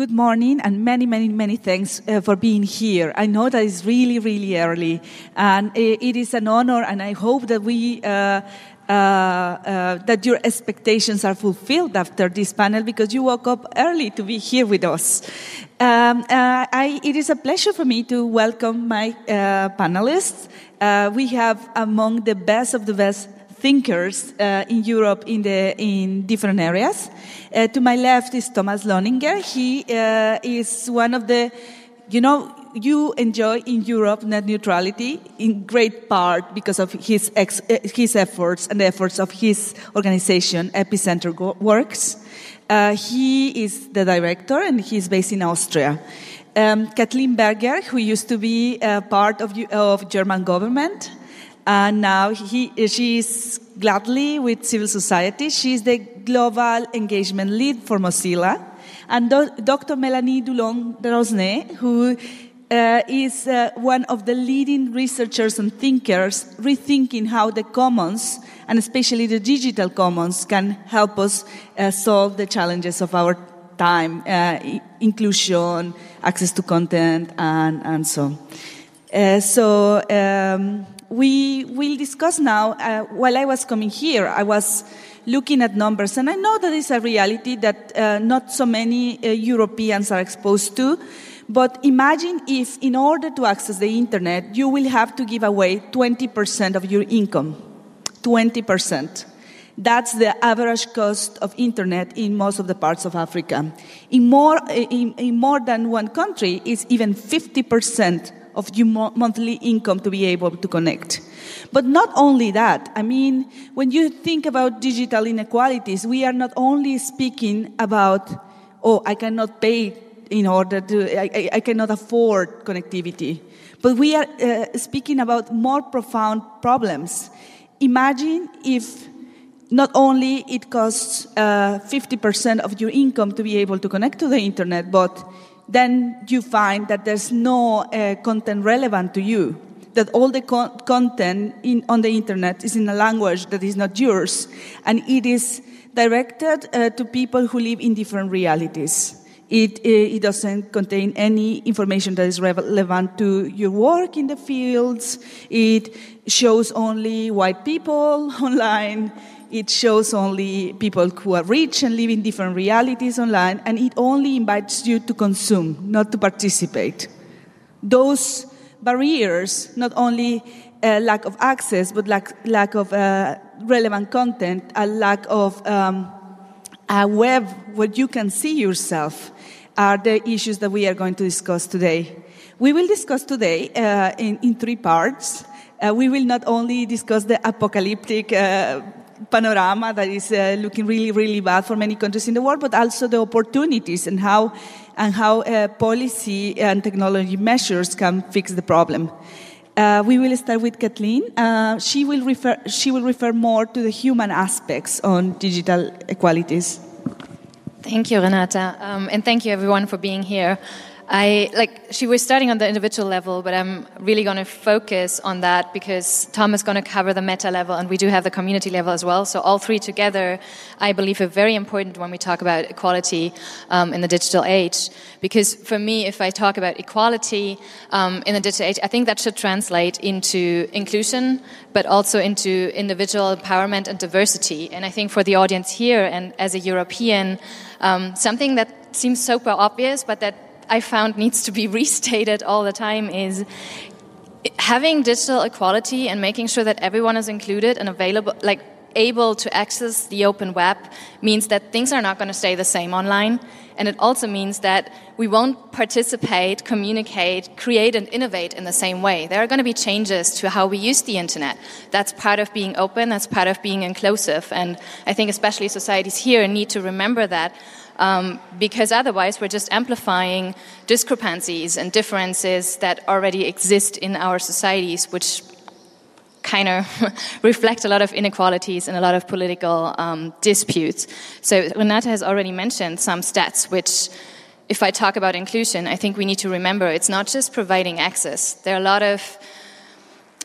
Uh, good morning, and many, many, many thanks uh, for being here. I know that it's really, really early, and it, is an honor, and I hope that we. Uh, uh, uh, that your expectations are fulfilled after this panel because you woke up early to be here with us. Um, uh, I, it is a pleasure for me to welcome my panelists. we have among the best of the best thinkers uh, in Europe in, the, in different areas. Uh, to my left is Thomas Lohninger. He uh, is one of the, you know, you enjoy in Europe net neutrality in great part because of his, ex, uh, his efforts and the efforts of his organization, Epicenter Works. Uh, he is the director and he's based in Austria. Um, Cathleen Berger, who used to be a part of, of German government, and now he, she's gladly with civil society. She's the global engagement lead for Mozilla. And do, Dr. Melanie Dulong-Rosnay, who uh, is uh, one of the leading researchers and thinkers rethinking how the commons, and especially the digital commons, can help us uh, solve the challenges of our time, uh, inclusion, access to content, and, and so on. Uh, so um, we will discuss now. Uh, while I was coming here, I was looking at numbers, and I know that is a reality that uh, not so many uh, Europeans are exposed to. But imagine if, in order to access the internet, you will have to give away 20% of your income. 20%. That's the average cost of internet in most of the parts of Africa. In more, in, in more than one country, it's even 50% of your monthly income to be able to connect. But not only that, I mean, when you think about digital inequalities, we are not only speaking about, oh, I cannot pay in order to, I, I cannot afford connectivity. But we are uh, speaking about more profound problems. Imagine if not only it costs uh, 50% of your income to be able to connect to the internet, but then you find that there's no uh, content relevant to you. That all the co- content in, on the internet is in a language that is not yours, and it is directed uh, to people who live in different realities. It, uh, it, doesn't contain any information that is relevant to your work in the fields. It shows only white people online. It shows only people who are rich and live in different realities online, and it only invites you to consume, not to participate. Those barriers, not only a lack of access, but lack, lack of uh, relevant content, a lack of um, a web where you can see yourself, are the issues that we are going to discuss today. We will discuss today uh, in, in, three parts. Uh, we will not only discuss the apocalyptic uh, panorama that is uh, looking really, really bad for many countries in the world, but also the opportunities and how, and how uh, policy and technology measures can fix the problem. Uh, we will start with Cathleen. Uh, she, will refer, she will refer more to the human aspects on digital equalities. Thank you, Renata. Um, and thank you, everyone, for being here. I like she was starting on the individual level, but I'm really going to focus on that because Tom is going to cover the meta level, and we do have the community level as well. So all three together, I believe, are very important when we talk about equality um, in the digital age. Because for me, if I talk about equality um, in the digital age, I think that should translate into inclusion, but also into individual empowerment and diversity. And I think for the audience here and as a European, um, something that seems super obvious, but that I found needs to be restated all the time is having digital equality and making sure that everyone is included and available, like able to access the open web means that things are not going to stay the same online. And it also means that we won't participate, communicate, create, and innovate in the same way. There are going to be changes to how we use the internet. That's part of being open, that's part of being inclusive. And I think especially societies here need to remember that um, because otherwise we're just amplifying discrepancies and differences that already exist in our societies, which kind of reflect a lot of inequalities and a lot of political um, disputes. So Renata has already mentioned some stats which if I talk about inclusion, I think we need to remember it's not just providing access. There are a lot of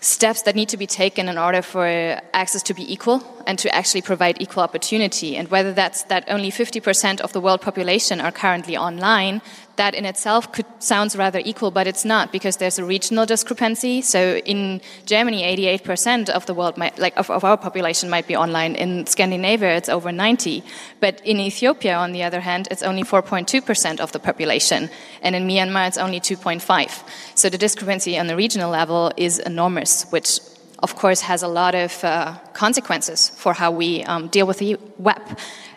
steps that need to be taken in order for access to be equal and to actually provide equal opportunity. And whether that's that only 50% of the world population are currently online, that in itself could sounds rather equal, but it's not because there's a regional discrepancy. So in Germany, 88% of the world, might, like of, of our population, might be online. In Scandinavia, it's over 90. But in Ethiopia, on the other hand, it's only 4.2% of the population, and in Myanmar, it's only 2.5. So the discrepancy on the regional level is enormous, which of course, has a lot of uh, consequences for how we um, deal with the web.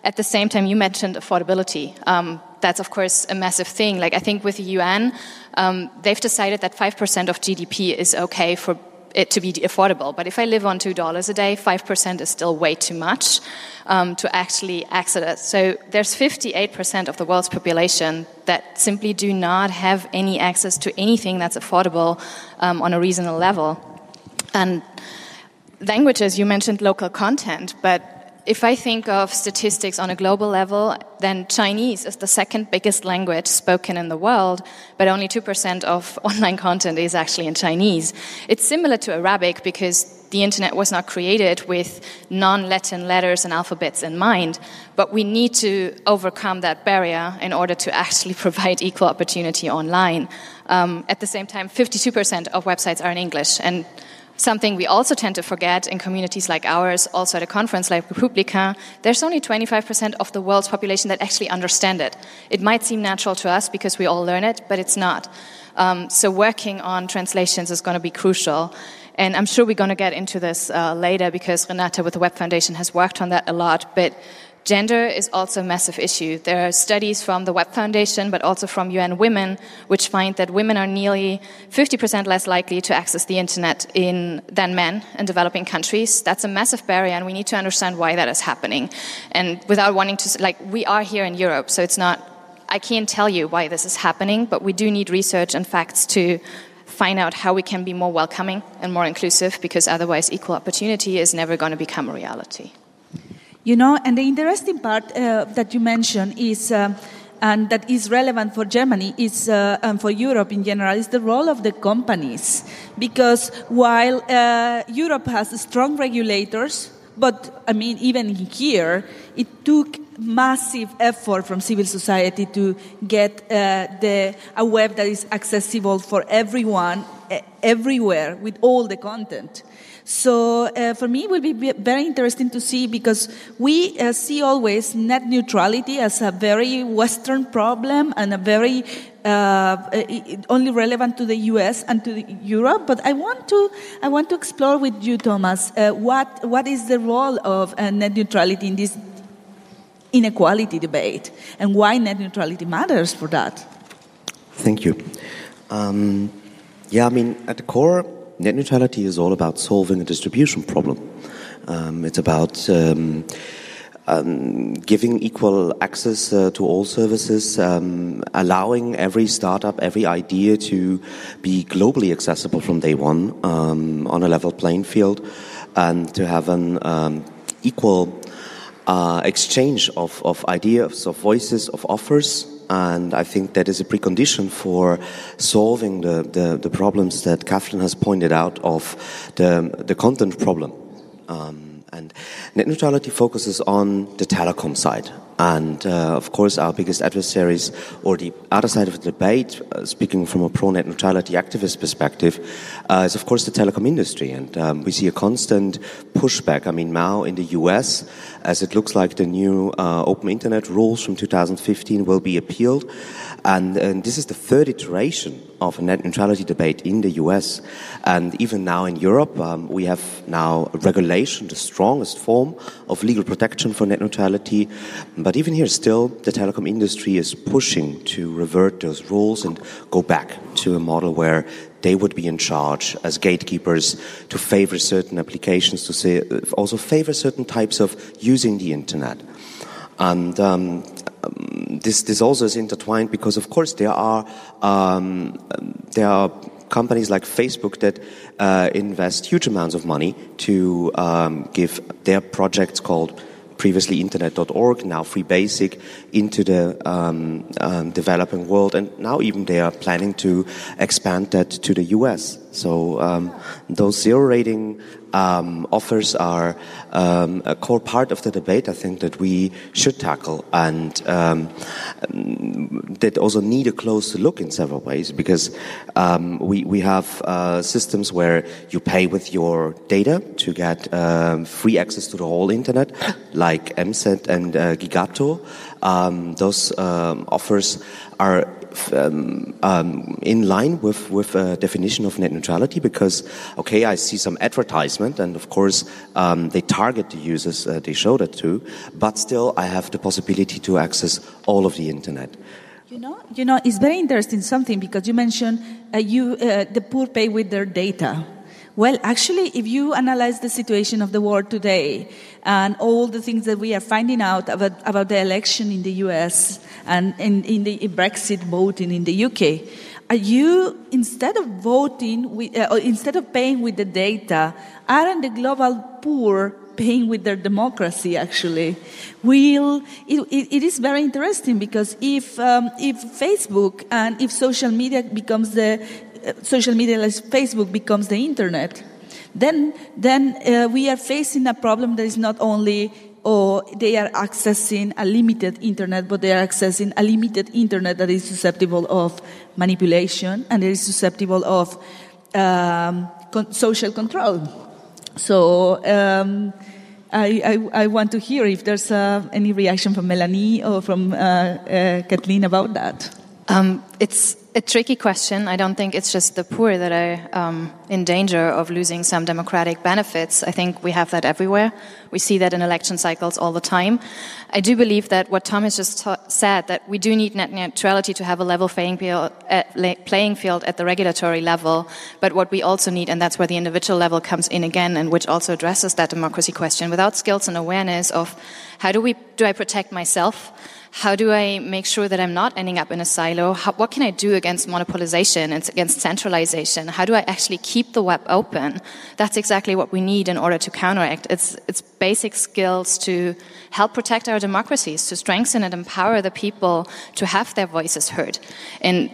At the same time, you mentioned affordability. Um, that's, of course, a massive thing. Like, I think with the UN, um, they've decided that 5% of GDP is okay for it to be affordable. But if I live on $2 a day, 5% is still way too much um, to actually access it. So there's 58% of the world's population that simply do not have any access to anything that's affordable um, on a reasonable level. And languages, you mentioned local content, but if I think of statistics on a global level, then Chinese is the second biggest language spoken in the world, but only 2% of online content is actually in Chinese. It's similar to Arabic because the internet was not created with non Latin letters and alphabets in mind, but we need to overcome that barrier in order to actually provide equal opportunity online. Um, at the same time, 52% of websites are in English, and Something we also tend to forget in communities like ours, also at a conference like Republica, there's only 25% of the world's population that actually understand it. It might seem natural to us because we all learn it, but it's not. Um, so working on translations is going to be crucial. And I'm sure we're going to get into this uh, later because Renata with the Web Foundation has worked on that a lot. But Gender is also a massive issue. There are studies from the Web Foundation, but also from UN Women, which find that women are nearly 50% less likely to access the internet in, than men in developing countries. That's a massive barrier, and we need to understand why that is happening. And without wanting to, like, we are here in Europe, so it's not, I can't tell you why this is happening, but we do need research and facts to find out how we can be more welcoming and more inclusive, because otherwise, equal opportunity is never going to become a reality. You know, and the interesting part uh, that you mentioned is, uh, and that is relevant for Germany, is uh, and for Europe in general, is the role of the companies. Because while uh, Europe has strong regulators, but I mean, even here, it took massive effort from civil society to get uh, the, a web that is accessible for everyone, everywhere, with all the content. So uh, for me, it will be very interesting to see because we uh, see always net neutrality as a very Western problem and a very uh, only relevant to the U.S. and to Europe. But I want to I want to explore with you, Thomas, uh, what what is the role of uh, net neutrality in this inequality debate and why net neutrality matters for that. Thank you. Um, yeah, I mean, at the core net neutrality is all about solving a distribution problem. Um, it's about um, um, giving equal access uh, to all services, um, allowing every startup, every idea to be globally accessible from day one um, on a level playing field, and to have an um, equal uh, exchange of, of ideas, of voices, of offers and I think that is a precondition for solving the, the, the problems that Cathleen has pointed out of the, the content problem. Um, and net neutrality focuses on the telecom side. And uh, of course, our biggest adversaries, or the other side of the debate, uh, speaking from a pro net neutrality activist perspective, uh, is of course the telecom industry. And um, we see a constant pushback. I mean, now in the US, as it looks like the new uh, open internet rules from 2015 will be appealed. And, and, this is the third iteration of a net neutrality debate in the US. And even now in Europe, um, we have now regulation, the strongest form of legal protection for net neutrality. But even here, still, the telecom industry is pushing to revert those rules and go back to a model where they would be in charge as gatekeepers to favor certain applications, to say, also favor certain types of using the internet. And um, um, this this also is intertwined because, of course, there are um, there are companies like Facebook that uh, invest huge amounts of money to um, give their projects called previously internet.org, now Free Basic, into the um, um, developing world, and now even they are planning to expand that to the US. So um, those zero rating um, offers are um, a core part of the debate. I think that we should tackle, and um, that also need a close look in several ways because um, we we have uh, systems where you pay with your data to get um, free access to the whole internet, like mCent and uh, Gigato. Those offers are um, um, in line with with a definition of net neutrality because okay, I see some advertisement, and of course um, they target the users uh, they show that to, but still I have the possibility to access all of the internet. You know, you know, it's very interesting something because you mentioned uh, you uh, the poor pay with their data. Well, actually, if you analyze the situation of the world today and all the things that we are finding out about, about the election in the US and in, in the Brexit voting in the UK, are you, instead of voting, with, uh, instead of paying with the data, aren't the global poor paying with their democracy actually? Will it, it, it is very interesting because if um, if facebook and if social media becomes the social media like Facebook becomes the internet, then, then uh, we are facing a problem that is not only or oh, they are accessing a limited internet, but they are accessing a limited internet that is susceptible of manipulation and it is susceptible of um, con- social control. So um, I, I, I, want to hear if there's uh, any reaction from Melanie or from uh, uh Cathleen about that. Um, it's a tricky question. I don't think it's just the poor that are um, in danger of losing some democratic benefits. I think we have that everywhere. We see that in election cycles all the time. I do believe that what Tom has just said, that we do need net neutrality to have a level playing field, at, playing field at the regulatory level. But what we also need, and that's where the individual level comes in again, and which also addresses that democracy question, without skills and awareness of how do we do I protect myself? How do I make sure that I'm not ending up in a silo? How, what can I do against monopolization and against centralization? How do I actually keep the web open? That's exactly what we need in order to counteract. It's, it's basic skills to help protect our democracies, to strengthen and empower the people to have their voices heard. And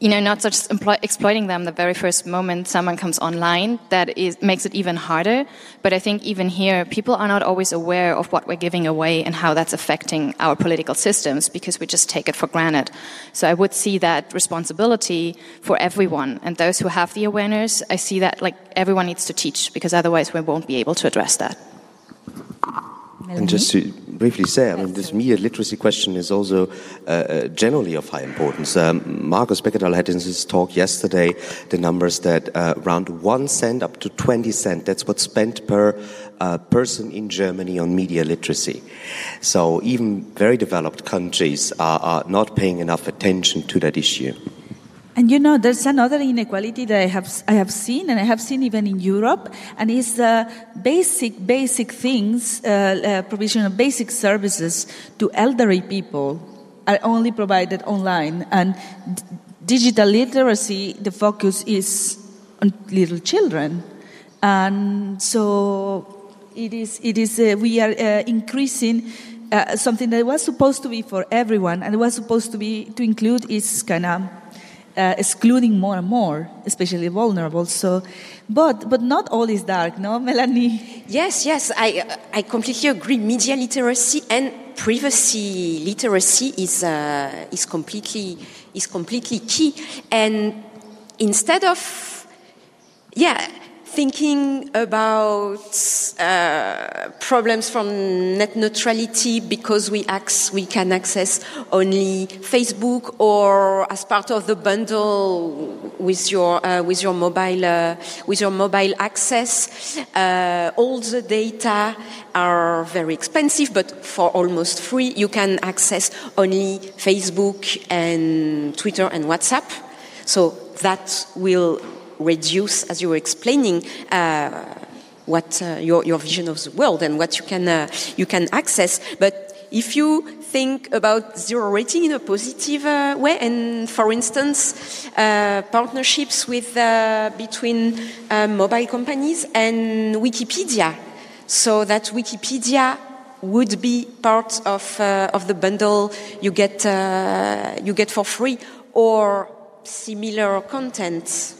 you know, not just exploiting them the very first moment someone comes online, that is, makes it even harder. But I think even here, people are not always aware of what we're giving away and how that's affecting our political systems because we just take it for granted. So I would see that responsibility for everyone. And those who have the awareness, I see that like everyone needs to teach because otherwise we won't be able to address that. And just to briefly say, I mean, this media literacy question is also uh, uh, generally of high importance. Um, Markus Beckedahl had in his talk yesterday the numbers that uh, around one cent up to 20 cent, that's what's spent per uh, person in Germany on media literacy. So even very developed countries are, are not paying enough attention to that issue. And you know, there's another inequality that I have, I have seen, and I have seen even in Europe, and it's uh, basic, basic things, uh, uh, provision of basic services to elderly people are only provided online. And digital literacy, the focus is on little children. And so it is, it is uh, we are uh, increasing uh, something that was supposed to be for everyone, and was supposed to be to include is kind of uh, excluding more and more, especially vulnerable. So, but but not all is dark, no, Melanie. Yes, yes, I I completely agree. Media literacy and privacy literacy is uh, is completely is completely key. And instead of yeah thinking about uh, problems from net neutrality because we, ac- we can access only Facebook or as part of the bundle with your uh, with your mobile uh, with your mobile access. Uh, all the data are very expensive, but for almost free, you can access only Facebook and Twitter and WhatsApp. So that will reduce, as you were explaining, uh, what uh, your, your vision of the world and what you can, uh, you can access. But if you think about zero rating in a positive uh, way, and for instance, uh, partnerships with, uh, between mobile companies and Wikipedia, so that Wikipedia would be part of, of the bundle you get, you get for free or similar content.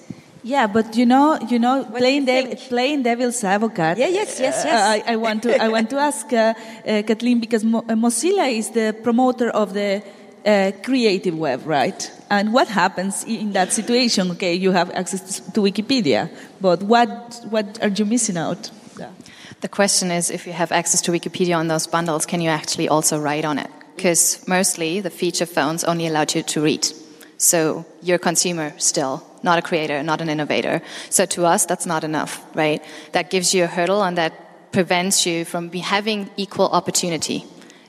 Yeah, but you know, you know, do playing, you dev- playing devil's advocate. Yeah, yes, yes, uh, yes. I, I want to, I want to ask uh, uh, Cathleen because Mo- uh, Mozilla is the promoter of the uh, creative web, right? And what happens in that situation? Okay, you have access to Wikipedia, but what, what are you missing out? Yeah. The question is if you have access to Wikipedia on those bundles, can you actually also write on it? Because mostly the feature phones only allowed you to read. So you're a consumer still, not a creator, not an innovator. So to us, that's not enough, right? That gives you a hurdle and that prevents you from be having equal opportunity.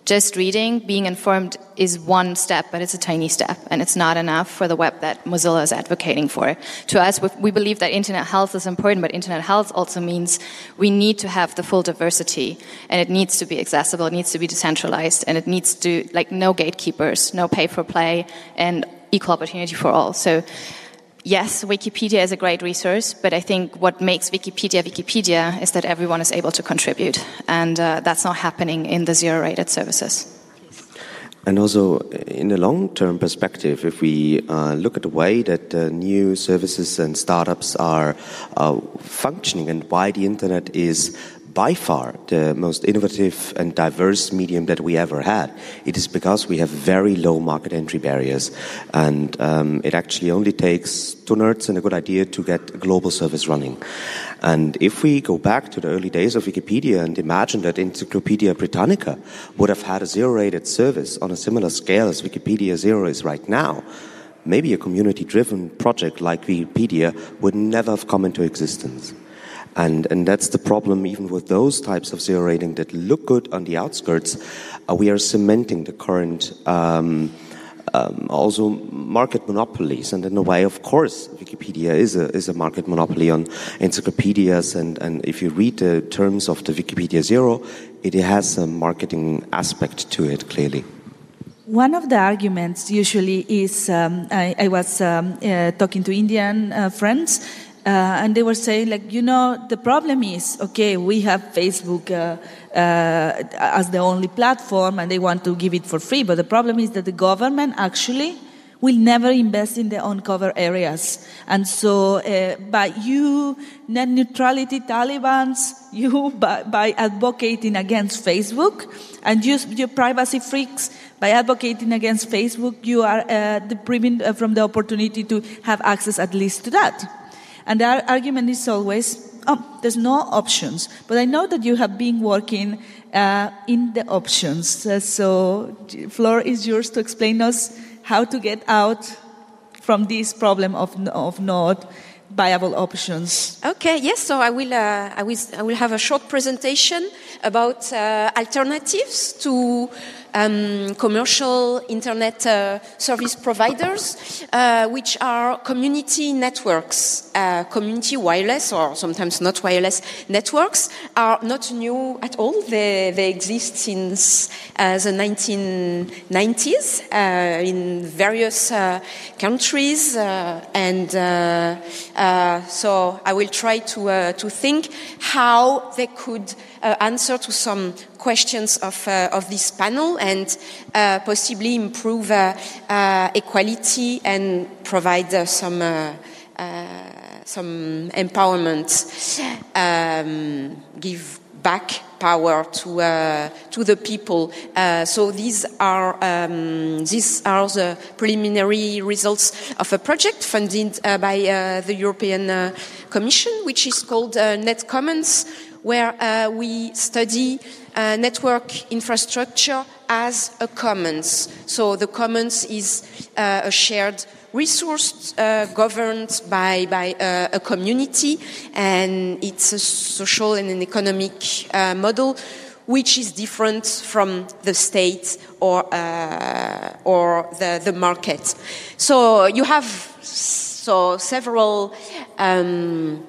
Just reading, being informed is one step, but it's a tiny step, and it's not enough for the web that Mozilla is advocating for. To us, we- we believe that internet health is important, but internet health also means we need to have the full diversity, and it needs to be accessible, it needs to be decentralized, and it needs to, like, no gatekeepers, no pay for play, and equal opportunity for all. So, yes, Wikipedia is a great resource, but I think what makes Wikipedia Wikipedia is that everyone is able to contribute, and uh, that's not happening in the zero-rated services. And also, in a long term perspective, if we uh, look at the way that uh, new services and startups are uh, functioning and why the internet is by far the most innovative and diverse medium that we ever had, it is because we have very low market entry barriers. And um, it actually only takes two nerds and a good idea to get a global service running. And if we go back to the early days of Wikipedia and imagine that Encyclopedia Britannica would have had a zero rated service on a similar scale as Wikipedia Zero is right now, maybe a community driven project like Wikipedia would never have come into existence. And, and that's the problem even with those types of zero rating that look good on the outskirts. Uh, we are cementing the current um, um, also market monopolies. And in a way, of course, Wikipedia is a, is a market monopoly on encyclopedias. And, and if you read the terms of the Wikipedia Zero, it has a marketing aspect to it, clearly. One of the arguments usually is um, I, I was um, uh, talking to Indian uh, friends, uh, and they were saying, like, you know, the problem is, okay, we have Facebook uh, uh, as the only platform, and they want to give it for free, but the problem is that the government actually will never invest in the uncovered areas. And so, uh, by you, net neutrality Taliban's, you, by, by advocating against Facebook, and you, you privacy freaks, by advocating against Facebook, you are uh, depriving uh, from the opportunity to have access at least to that. And our argument is always, oh, there's no options. But I know that you have been working uh, in the options. Uh, so, floor is yours to explain us how to get out from this problem of, of not viable options. Okay, yes, so I will, uh, I will, I will have a short presentation about uh, alternatives to um, commercial internet uh, service providers, uh, which are community networks, uh, community wireless or sometimes not wireless networks are not new at all. They, they exist since uh, the 1990s uh, in various uh, countries, and so I will try to to think how they could uh, answer to some questions of, uh, of this panel and uh, possibly improve uh, uh, equality and provide uh, some, some empowerment, um, give back power to, uh, to the people. Uh, so these are, um, these are the preliminary results of a project funded uh, by the European Commission, which is called Net Commons, where uh, we study uh, network infrastructure as a commons. So the commons is uh, a shared resource uh, governed by, by uh, a community, and it's a social and an economic uh, model which is different from the state or, or the, the market. So you have so several um,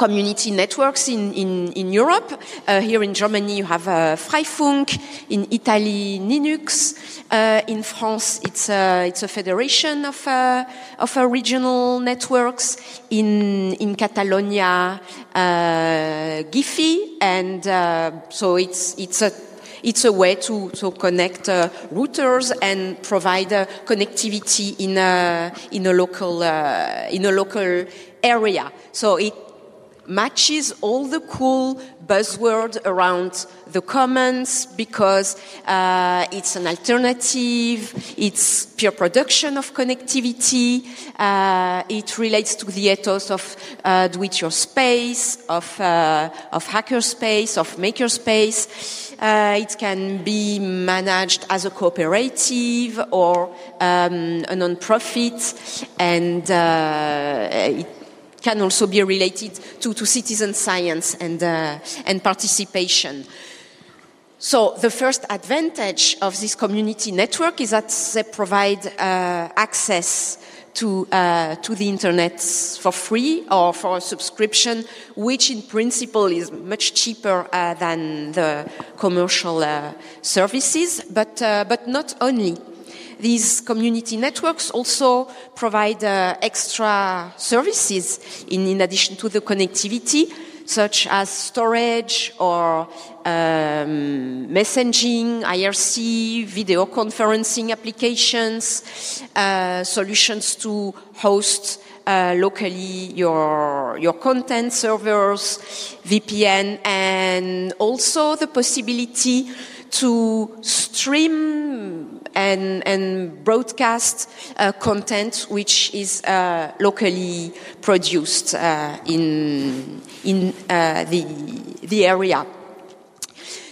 community networks in, in, in Europe. Uh, here in Germany, you have uh, Freifunk. In Italy, Ninux. Uh, in France, it's a, it's a federation of, uh, of uh, regional networks. In, in Catalonia, uh, Guifi. And uh, so it's, it's a it's a way to, to connect uh, routers and provide uh, connectivity in a, in a local, uh, in a local area. So it matches all the cool buzzword around the commons because uh, it's an alternative, it's pure production of connectivity, uh, it relates to the ethos of uh, do-it-your space, of, uh, of hackerspace, of makerspace. Uh, it can be managed as a cooperative or um, a non-profit, and uh, it can also be related to, to citizen science and, uh, and participation. So the first advantage of this community network is that they provide uh, access to, uh, to the internet for free or for a subscription, which in principle is much cheaper uh, than the commercial uh, services, but, uh, but not only. These community networks also provide uh, extra services in, in addition to the connectivity, such as storage or um, messaging, IRC, video conferencing applications, uh, solutions to host uh, locally your your content servers, VPN, and also the possibility to stream and, and broadcast uh, content which is uh, locally produced uh, in, in uh, the, the area.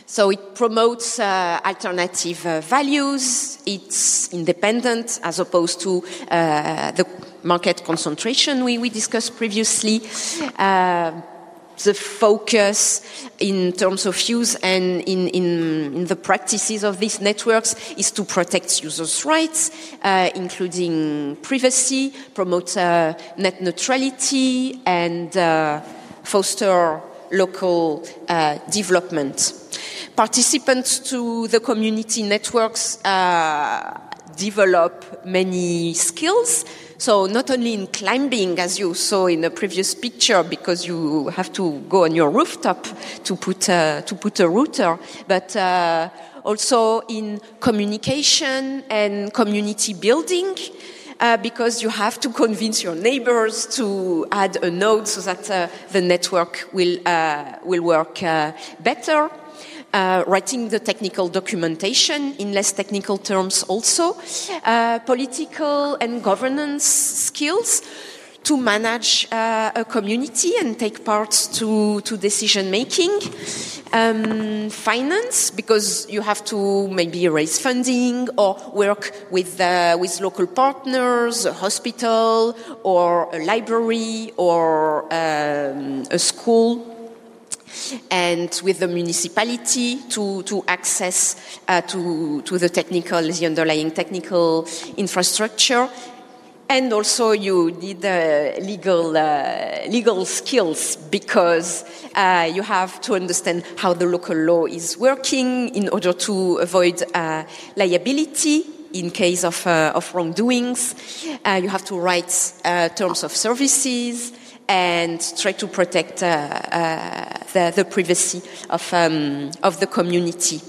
So it promotes uh, alternative uh, values. It's independent as opposed to the market concentration we, we discussed previously the focus in terms of use and in, in, in, the practices of these networks is to protect users' rights, uh, including privacy, promote uh, net neutrality, and uh, foster local uh, development. Participants to the community networks uh, develop many skills so not only in climbing, as you saw in the previous picture, because you have to go on your rooftop to put a, to put a router, but uh, also in communication and community building. Uh, because you have to convince your neighbors to add a node so that uh, the network will, uh, will work uh, better uh, writing the technical documentation in less technical terms also, uh, political and governance skills to manage uh, a community and take part to, to decision making. Um, finance, because you have to maybe raise funding or work with, uh, with local partners, a hospital or a library or um, a school and with the municipality to, to access uh, to, to the technical, the underlying technical infrastructure. And also you need uh, legal, uh, legal skills because uh, you have to understand how the local law is working in order to avoid uh, liability in case of, uh, of wrongdoings. you have to write terms of services and try to protect uh, uh, the, the, privacy of, um, of the community.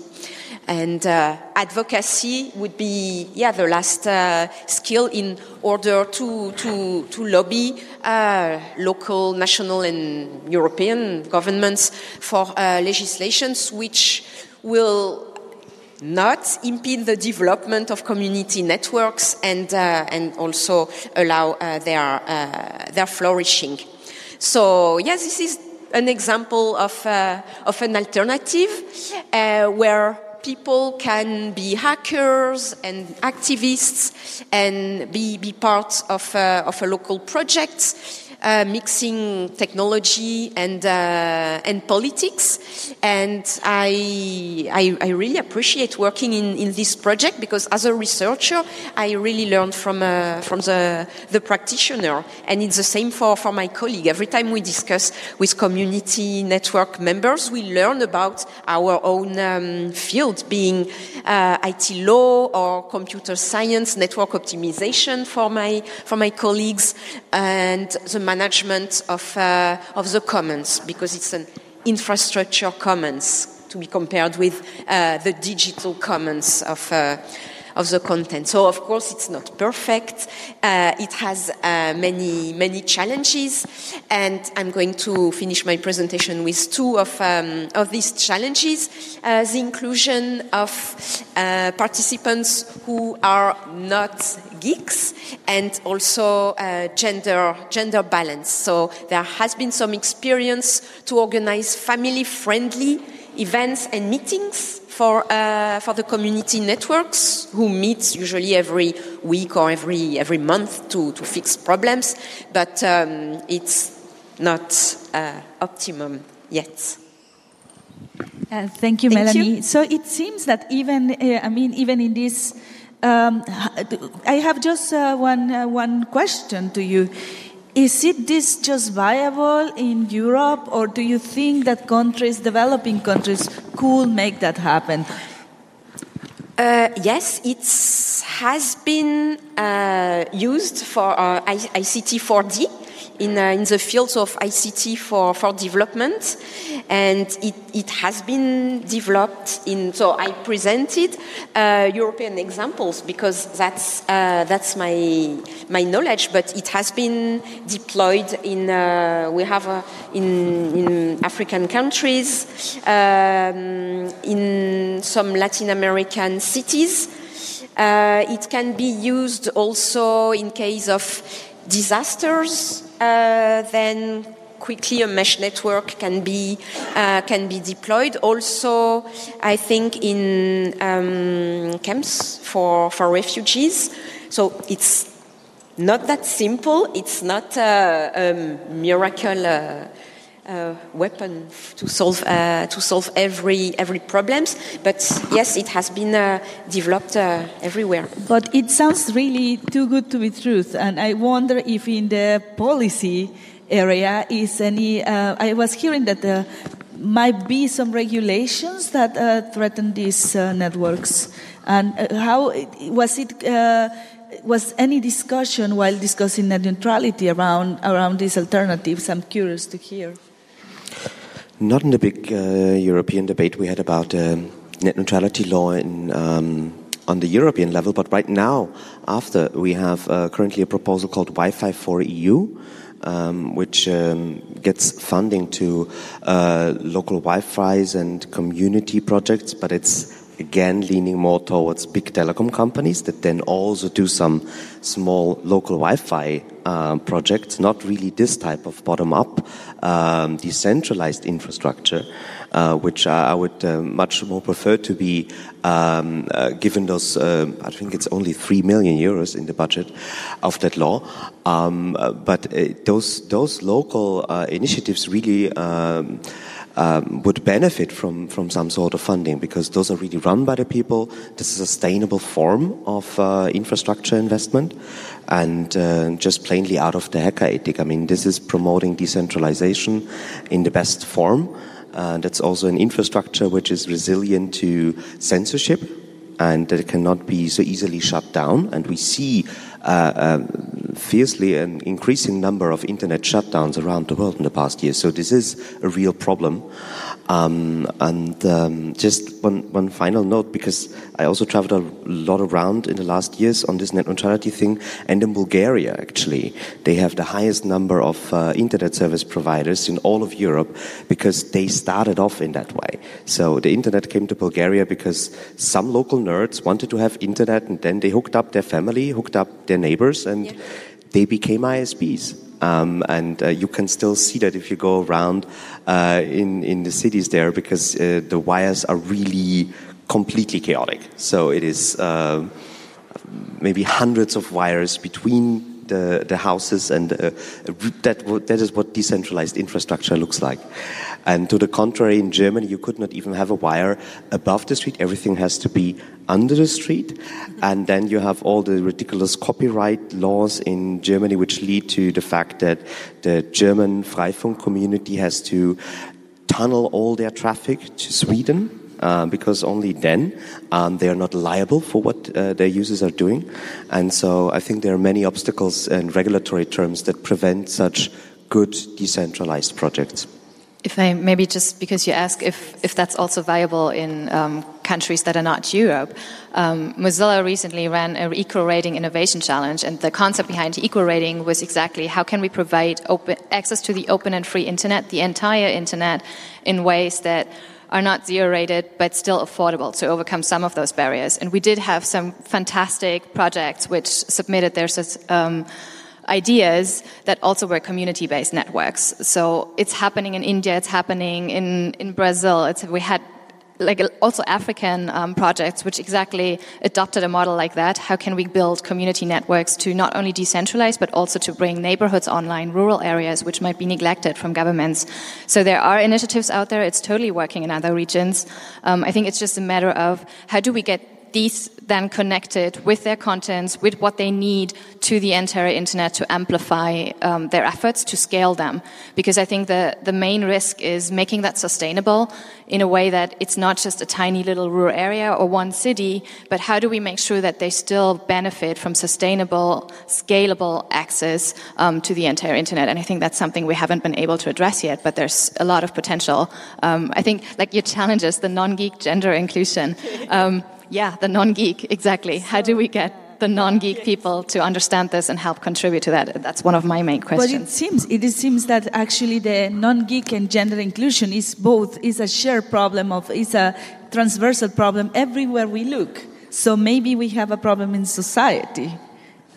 And uh, advocacy would be, yeah, the last skill in order to, to, to lobby local, national, and European governments for legislations which will not impede the development of community networks and, uh, and also allow uh, their, uh, their flourishing. So, yes, this is an example of, uh, of an alternative uh, where people can be hackers and activists and be, be part of, uh, of a local project uh, mixing technology and uh, and politics. And I, I, I really appreciate working in, in this project because as a researcher, I really learned from uh, from the the practitioner, and it's the same for for my colleague. Every time we discuss with community network members, we learn about our own um, field, being IT law or computer science, network optimization for my for my colleagues, and the management of, uh, of the commons because it's an infrastructure commons to be compared with uh, the digital commons of uh, of the content. So of course it's not perfect. Uh, it has uh, many many challenges, and I'm going to finish my presentation with two of um, of these challenges: uh, the inclusion of uh, participants who are not geeks, and also uh, gender gender balance. So there has been some experience to organize family friendly events and meetings for, uh, for the community networks who meet usually every week or every, every month to, to fix problems, but um, it's not uh, optimum yet. Uh, thank you, Thank Melanie. you. So it seems that even, uh, I mean, even in this, um, I have just uh, one, uh, one question to you. Is it this just viable in Europe, or do you think that countries, developing countries, could make that happen? Uh, yes, it has been uh, used for uh, ICT 4D in, uh, in the fields of ICT for, for development, and it, it has been developed in. So I presented uh, European examples because that's uh, that's my my knowledge, but it has been deployed in. Uh, we have uh, in in African countries, um, in some Latin American cities. Uh, it can be used also in case of disasters. Uh, then quickly a mesh network can be uh, can be deployed. Also, I think in um, camps for for refugees. So it's not that simple. It's not a, a miracle. Uh, uh, weapon to solve uh, to solve every every problems, but yes, it has been uh, developed uh, everywhere. But it sounds really too good to be truth, and I wonder if in the policy area is any. Uh, I was hearing that there might be some regulations that uh, threaten these uh, networks, and uh, how was it? Uh, was any discussion while discussing net neutrality around around these alternatives? I'm curious to hear. Not in the big uh, European debate we had about um, net neutrality law in, um, on the European level, but right now, after we have uh, currently a proposal called Wi-Fi for EU, um, which um, gets funding to uh, local Wi-Fi's and community projects, but it's again leaning more towards big telecom companies that then also do some small local Wi-Fi uh, projects, not really this type of bottom-up um, decentralized infrastructure, uh, which I would uh, much more prefer to be um, uh, given those. Uh, I think it's only three million euros in the budget of that law, um, uh, but uh, those those local uh, initiatives really. Um, would benefit from, from some sort of funding because those are really run by the people. This is a sustainable form of uh, infrastructure investment and uh, just plainly out of the hacker ethic. I mean, this is promoting decentralization in the best form. Uh, that's also an infrastructure which is resilient to censorship and that it cannot be so easily shut down. And we see uh, um, fiercely an increasing number of internet shutdowns around the world in the past years. So this is a real problem. Um, and um, just one, one final note, because I also traveled a lot around in the last years on this net neutrality thing, and in Bulgaria, actually, they have the highest number of uh, internet service providers in all of Europe because they started off in that way. So the internet came to Bulgaria because some local nerds wanted to have internet, and then they hooked up their family, hooked up their neighbors, and they became ISPs. Um, and uh, you can still see that if you go around uh, in in the cities there, because uh, the wires are really completely chaotic. So it is uh, maybe hundreds of wires between the, the houses, and uh, that that is what decentralized infrastructure looks like. And to the contrary, in Germany, you could not even have a wire above the street. Everything has to be under the street. And then you have all the ridiculous copyright laws in Germany, which lead to the fact that the German Freifunk community has to tunnel all their traffic to Sweden. Uh, because only then um, they are not liable for what uh, their users are doing. And so I think there are many obstacles and regulatory terms that prevent such good decentralized projects. If I maybe just because you ask if, if that's also viable in um, countries that are not Europe, um, Mozilla recently ran an equal rating innovation challenge, and the concept behind equal rating was exactly how can we provide open, access to the open and free internet, the entire internet, in ways that are not zero rated but still affordable to overcome some of those barriers. And we did have some fantastic projects which submitted their. Um, ideas that also were community based networks. So it's happening in India, it's happening in, in Brazil. It's, we had like also African um, projects which exactly adopted a model like that. How can we build community networks to not only decentralize but also to bring neighborhoods online, rural areas which might be neglected from governments? So there are initiatives out there. It's totally working in other regions. Um, I think it's just a matter of how do we get these then connected with their contents, with what they need to the entire internet to amplify um, their efforts to scale them. Because I think the, the main risk is making that sustainable in a way that it's not just a tiny little rural area or one city, but how do we make sure that they still benefit from sustainable, scalable access um, to the entire internet? And I think that's something we haven't been able to address yet, but there's a lot of potential. Um, I think like your challenges, the non-geek gender inclusion. Yeah, the non-geek, exactly. How do we get the non-geek people to understand this and help contribute to that? That's one of my main questions. But it seems it seems that actually the non-geek and gender inclusion is both is a shared problem of is a transversal problem everywhere we look. So maybe we have a problem in society.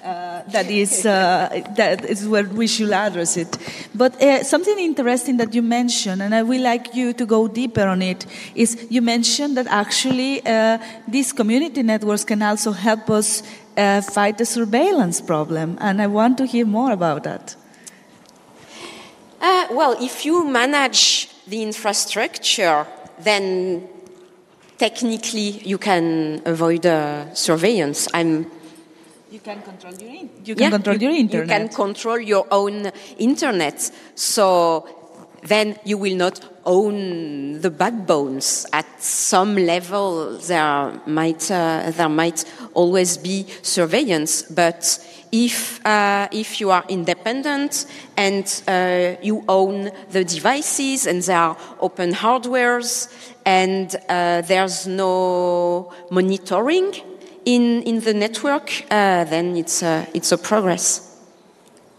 Uh, that is uh, that is where we should address it. But uh, something interesting that you mentioned, and I would like you to go deeper on it, is you mentioned that actually uh, these community networks can also help us uh, fight the surveillance problem, and I want to hear more about that. well, if you manage the infrastructure, then technically you can avoid surveillance. I'm you can control your in- you can yeah, control you, your internet. You can control your own internet. So then you will not own the backbones. At some level, there might uh, there might always be surveillance, but if uh, if you are independent and uh, you own the devices and there are open hardwares and uh, there's no monitoring in, in the network, uh, then it's a, it's a progress.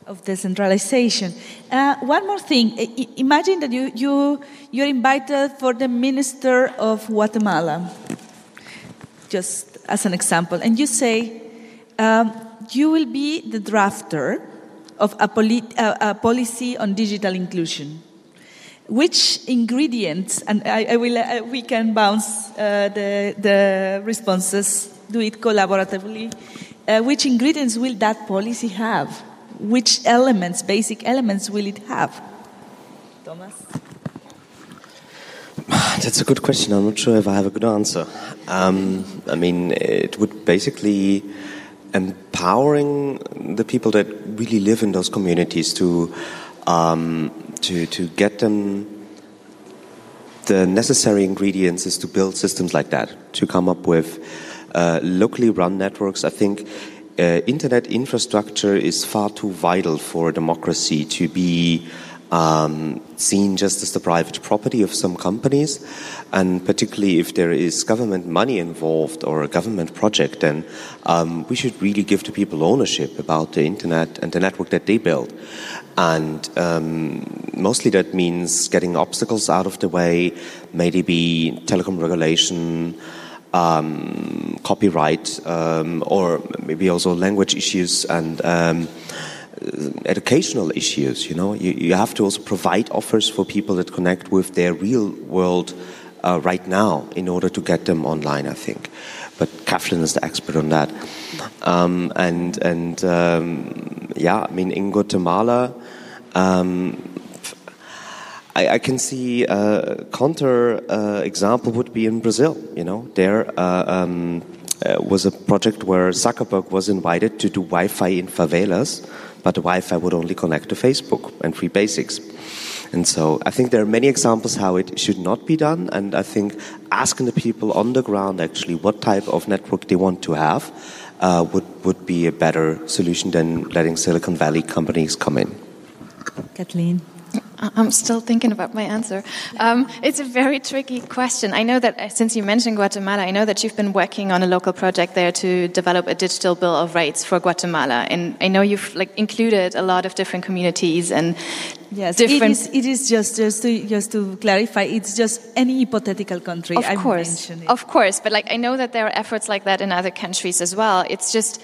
Of decentralization. Uh, one more thing. I, imagine that you, you, you're invited for the Minister of Guatemala, just as an example, and you say, um, you will be the drafter of a, polit- uh, a policy on digital inclusion which ingredients and I, I will uh, we can bounce uh, the the responses do it collaboratively. Uh, which ingredients will that policy have? Which elements, basic elements, will it have? Thomas? That's a good question. I'm not sure if I have a good answer. Um, I mean, it would basically empowering the people that really live in those communities to um, to to get them the necessary ingredients is to build systems like that to come up with uh, locally run networks. I think uh, internet infrastructure is far too vital for democracy to be um, seen just as the private property of some companies, and particularly if there is government money involved or a government project, then um, we should really give the people ownership about the internet and the network that they build. And um, mostly that means getting obstacles out of the way, maybe telecom regulation um, copyright um, or maybe also language issues and um, educational issues. You know, you, you, have to also provide offers for people that connect with their real world uh, right now in order to get them online. I think, but Cathleen is the expert on that. Um, and and um, yeah, I mean in Guatemala. Um, I, I can see a counter uh, example would be in Brazil. You know, there uh, um, uh, was a project where Zuckerberg was invited to do Wi-Fi in favelas, but the Wi-Fi would only connect to Facebook and free basics. And so I think there are many examples how it should not be done. And I think asking the people on the ground actually what type of network they want to have uh, would, would be a better solution than letting Silicon Valley companies come in. Cathleen. I'm still thinking about my answer. Um, it's a very tricky question. I know that uh, since you mentioned Guatemala, I know that you've been working on a local project there to develop a digital bill of rights for Guatemala, and I know you've like included a lot of different communities and Yes, different. it is. It is just just to just to clarify. It's just any hypothetical country. Of I course, of course, but like I know that there are efforts like that in other countries as well. It's just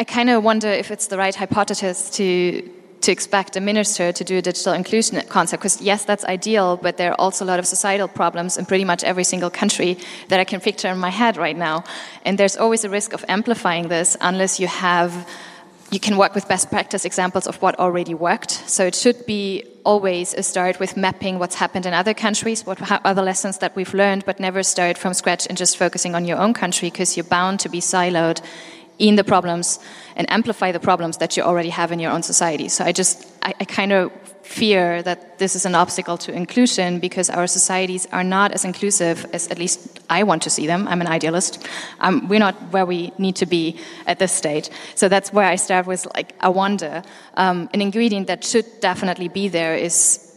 I kind of wonder if it's the right hypothesis to to expect a minister to do a digital inclusion concept because yes that's ideal but there are also a lot of societal problems in pretty much every single country that i can picture in my head right now and there's always a risk of amplifying this unless you have you can work with best practice examples of what already worked. So it should be always a start with mapping what's happened in other countries, what other lessons that we've learned, but never start from scratch and just focusing on your own country because you're bound to be siloed in the problems and amplify the problems that you already have in your own society. So I just, I, I kind of fear that this is an obstacle to inclusion because our societies are not as inclusive as at least I want to see them. I'm an idealist. Um, we're not where we need to be at this stage. So that's where I start with like a wonder. Um, an ingredient that should definitely be there is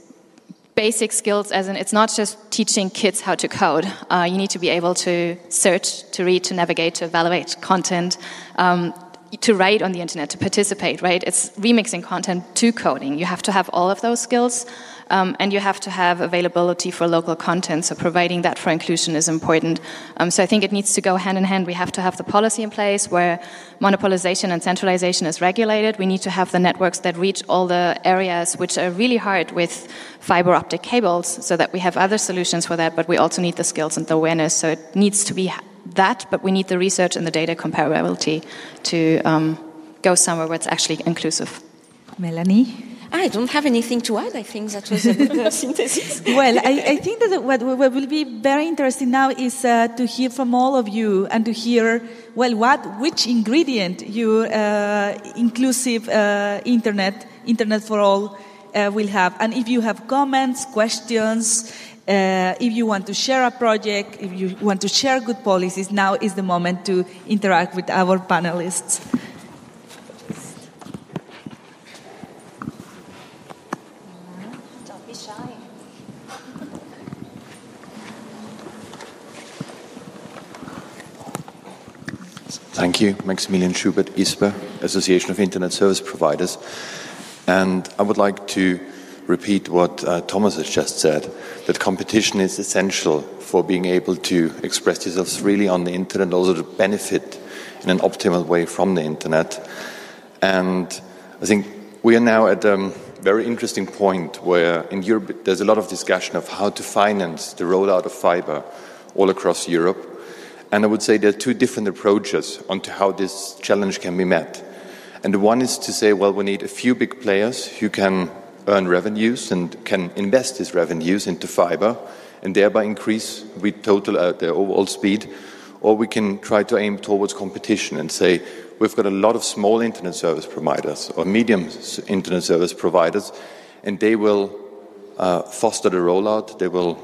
basic skills as in it's not just teaching kids how to code uh, you need to be able to search to read to navigate to evaluate content um, to write on the internet, to participate, right? It's remixing content to coding. You have to have all of those skills, um, and you have to have availability for local content. So providing that for inclusion is important. Um, so I think it needs to go hand in hand. We have to have the policy in place where monopolization and centralization is regulated. We need to have the networks that reach all the areas which are really hard with fiber optic cables, so that we have other solutions for that. But we also need the skills and the awareness. So it needs to be that, but we need the research and the data comparability to um, go somewhere where it's actually inclusive. Melanie? I don't have anything to add. I think that was a good uh, synthesis. well, I, I, think that what, what, will be very interesting now is uh, to hear from all of you and to hear, well, what, which ingredient your uh, inclusive uh, internet, internet for all, uh, will have. And if you have comments, questions, uh, if you want to share a project, if you want to share good policies, now is the moment to interact with our panelists. Thank you. Maximilian Schubert, ISPA, Association of Internet Service Providers. And I would like to repeat what uh, Thomas has just said that competition is essential for being able to express yourselves freely on the internet, also to benefit in an optimal way from the internet. And I think we are now at a very interesting point where in Europe there's a lot of discussion of how to finance the rollout of fiber all across Europe. And I would say there are two different approaches onto how this challenge can be met. And the one is to say, well, we need a few big players who can earn revenues and can invest these revenues into fiber and thereby increase we total uh, the overall speed or we can try to aim towards competition and say we've got a lot of small internet service providers or medium internet service providers and they will uh, foster the rollout they will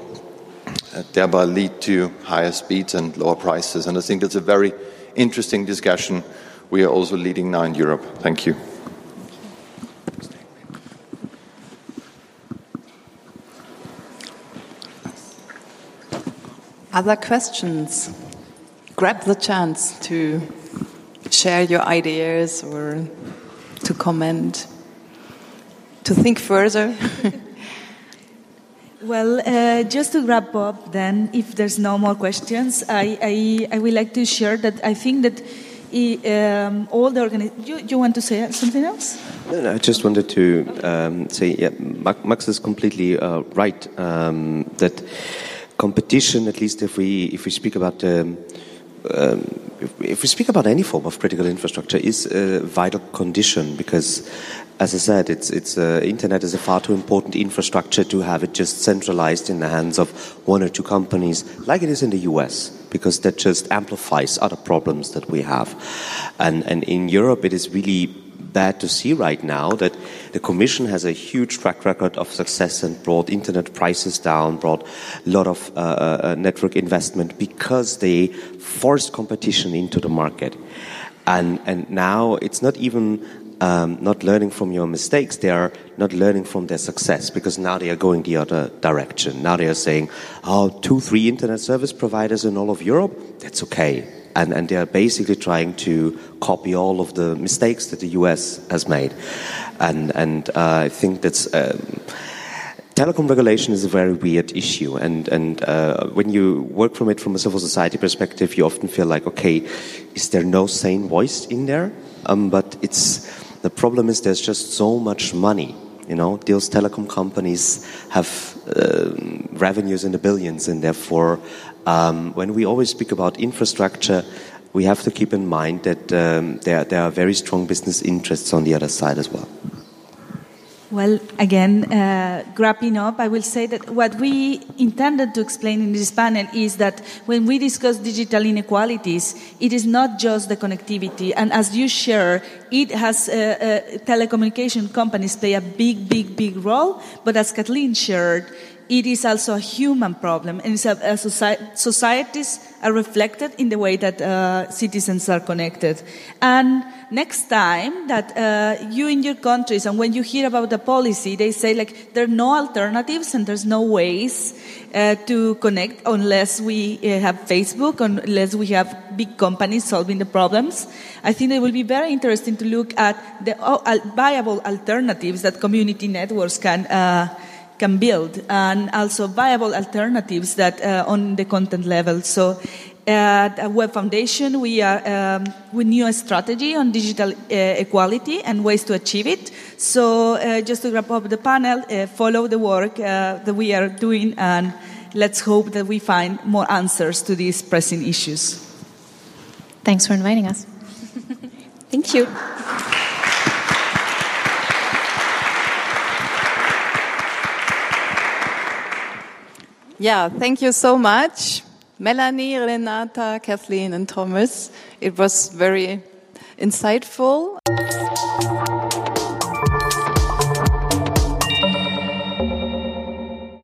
Uh, thereby lead to higher speeds and lower prices and i think that's a very interesting discussion we are also leading now in europe thank you Other questions? Grab the chance to share your ideas or to comment, to think further. well, uh, just to wrap up, then, if there's no more questions, I, I, I would like to share that I think that um, all the organizations. You, you, want to say something else? No, no, I just wanted to um, say, yeah, Max is completely uh, right um, that competition, at least if we if we speak about um, um, if, if, we speak about any form of critical infrastructure, is a vital condition because, as I said, it's it's uh, internet is a far too important infrastructure to have it just centralized in the hands of one or two companies, like it is in the U.S. Because that just amplifies other problems that we have, and and in Europe it is really bad to see right now that the Commission has a huge track record of success and brought internet prices down, brought a lot of uh, uh, uh, network investment because they forced competition into the market. And, and now it's not even um, not learning from your mistakes. They are not learning from their success because now they are going the other direction. Now they are saying, oh, two, three internet service providers in all of Europe, that's okay. And, and they are basically trying to copy all of the mistakes that the US has made. And, and uh, I think that's. Um, telecom regulation is a very weird issue, and and uh, when you work from it from a civil society perspective, you often feel like, okay, is there no sane voice in there? Um, but it's the problem is there's just so much money. You know, those telecom companies have uh, revenues in the billions, and therefore, um, when we always speak about infrastructure, we have to keep in mind that um, there, there are very strong business interests on the other side as well. Well, again, uh, wrapping up, I will say that what we intended to explain in this panel is that when we discuss digital inequalities, it is not just the connectivity. And as you share, it has uh, uh, telecommunication companies play a big, big, big role. But as Cathleen shared, it is also a human problem, and a, a society, societies are reflected in the way that uh, citizens are connected. And next time that uh, you in your countries, and when you hear about the policy, they say like there are no alternatives and there's no ways uh, to connect unless we uh, have Facebook, unless we have big companies solving the problems. I think it will be very interesting to look at the uh, viable alternatives that community networks can uh, can build and also viable alternatives that uh, on the content level. So at Web Foundation, we are um, we knew a strategy on digital uh, equality and ways to achieve it. So uh, just to wrap up the panel, uh, follow the work uh, that we are doing, and let's hope that we find more answers to these pressing issues. Thanks for inviting us. Thank you. Yeah, thank you so much, Melanie, Renata, Cathleen, and Thomas. It was very insightful.